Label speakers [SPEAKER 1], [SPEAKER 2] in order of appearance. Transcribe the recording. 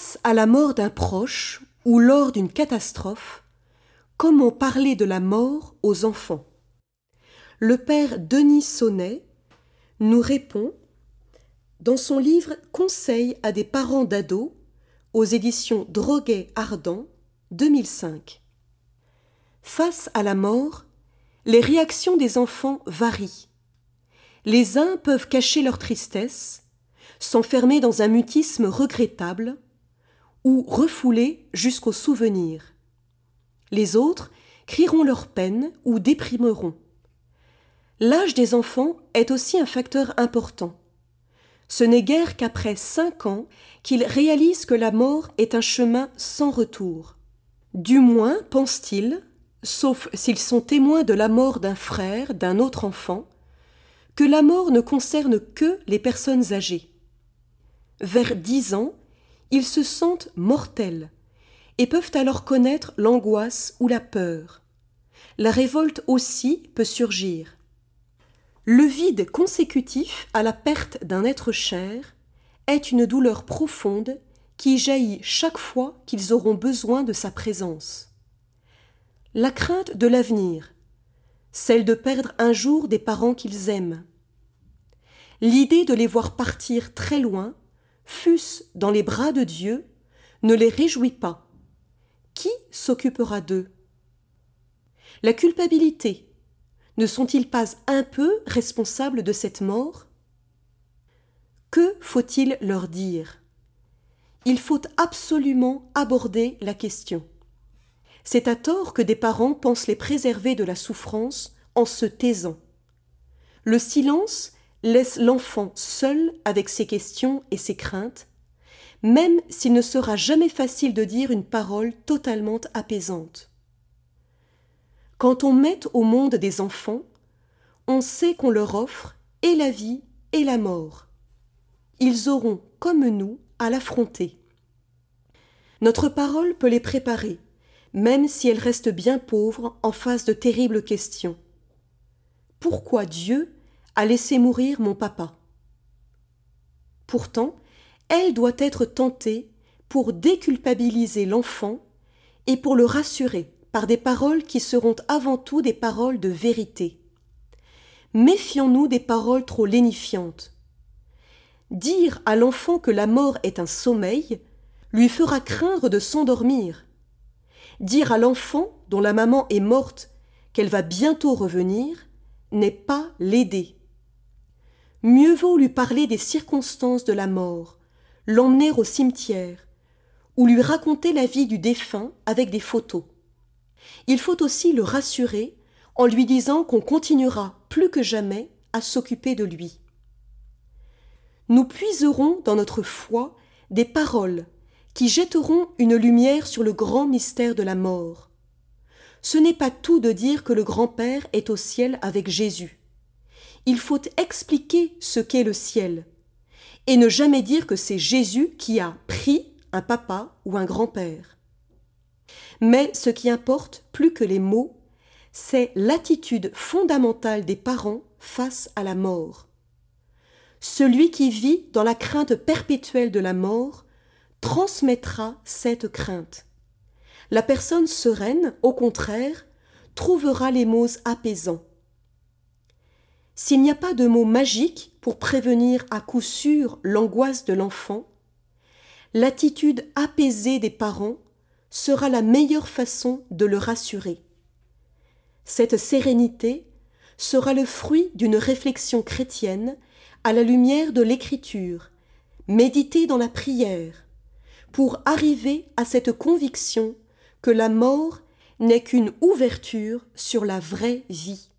[SPEAKER 1] Face à la mort d'un proche ou lors d'une catastrophe, comment parler de la mort aux enfants? Le père Denis Sonnet nous répond dans son livre Conseil à des parents d'ados aux éditions Droguet Ardent 2005. Face à la mort, les réactions des enfants varient. Les uns peuvent cacher leur tristesse, s'enfermer dans un mutisme regrettable, ou refouler jusqu'au souvenir. Les autres crieront leur peine ou déprimeront. L'âge des enfants est aussi un facteur important. Ce n'est guère qu'après cinq ans qu'ils réalisent que la mort est un chemin sans retour. Du moins, pensent-ils, sauf s'ils sont témoins de la mort d'un frère, d'un autre enfant, que la mort ne concerne que les personnes âgées. Vers dix ans, ils se sentent mortels et peuvent alors connaître l'angoisse ou la peur. La révolte aussi peut surgir. Le vide consécutif à la perte d'un être cher est une douleur profonde qui jaillit chaque fois qu'ils auront besoin de sa présence. La crainte de l'avenir, celle de perdre un jour des parents qu'ils aiment, l'idée de les voir partir très loin, fût-ce dans les bras de Dieu, ne les réjouit pas. Qui s'occupera d'eux? La culpabilité, ne sont-ils pas un peu responsables de cette mort? Que faut-il leur dire? Il faut absolument aborder la question. C'est à tort que des parents pensent les préserver de la souffrance en se taisant. Le silence laisse l'enfant seul avec ses questions et ses craintes, même s'il ne sera jamais facile de dire une parole totalement apaisante. Quand on met au monde des enfants, on sait qu'on leur offre et la vie et la mort. Ils auront, comme nous, à l'affronter. Notre parole peut les préparer, même si elle reste bien pauvre en face de terribles questions. Pourquoi Dieu a laissé mourir mon papa Pourtant, elle doit être tentée pour déculpabiliser l'enfant et pour le rassurer par des paroles qui seront avant tout des paroles de vérité. Méfions-nous des paroles trop lénifiantes. Dire à l'enfant que la mort est un sommeil lui fera craindre de s'endormir. Dire à l'enfant dont la maman est morte qu'elle va bientôt revenir n'est pas l'aider. Mieux vaut lui parler des circonstances de la mort, l'emmener au cimetière, ou lui raconter la vie du défunt avec des photos il faut aussi le rassurer en lui disant qu'on continuera plus que jamais à s'occuper de lui. Nous puiserons dans notre foi des paroles qui jetteront une lumière sur le grand mystère de la mort. Ce n'est pas tout de dire que le grand-père est au ciel avec Jésus. Il faut expliquer ce qu'est le ciel, et ne jamais dire que c'est Jésus qui a pris un papa ou un grand-père. Mais ce qui importe plus que les mots, c'est l'attitude fondamentale des parents face à la mort. Celui qui vit dans la crainte perpétuelle de la mort transmettra cette crainte. La personne sereine, au contraire, trouvera les mots apaisants. S'il n'y a pas de mots magiques pour prévenir à coup sûr l'angoisse de l'enfant, l'attitude apaisée des parents sera la meilleure façon de le rassurer. Cette sérénité sera le fruit d'une réflexion chrétienne à la lumière de l'écriture, méditée dans la prière, pour arriver à cette conviction que la mort n'est qu'une ouverture sur la vraie vie.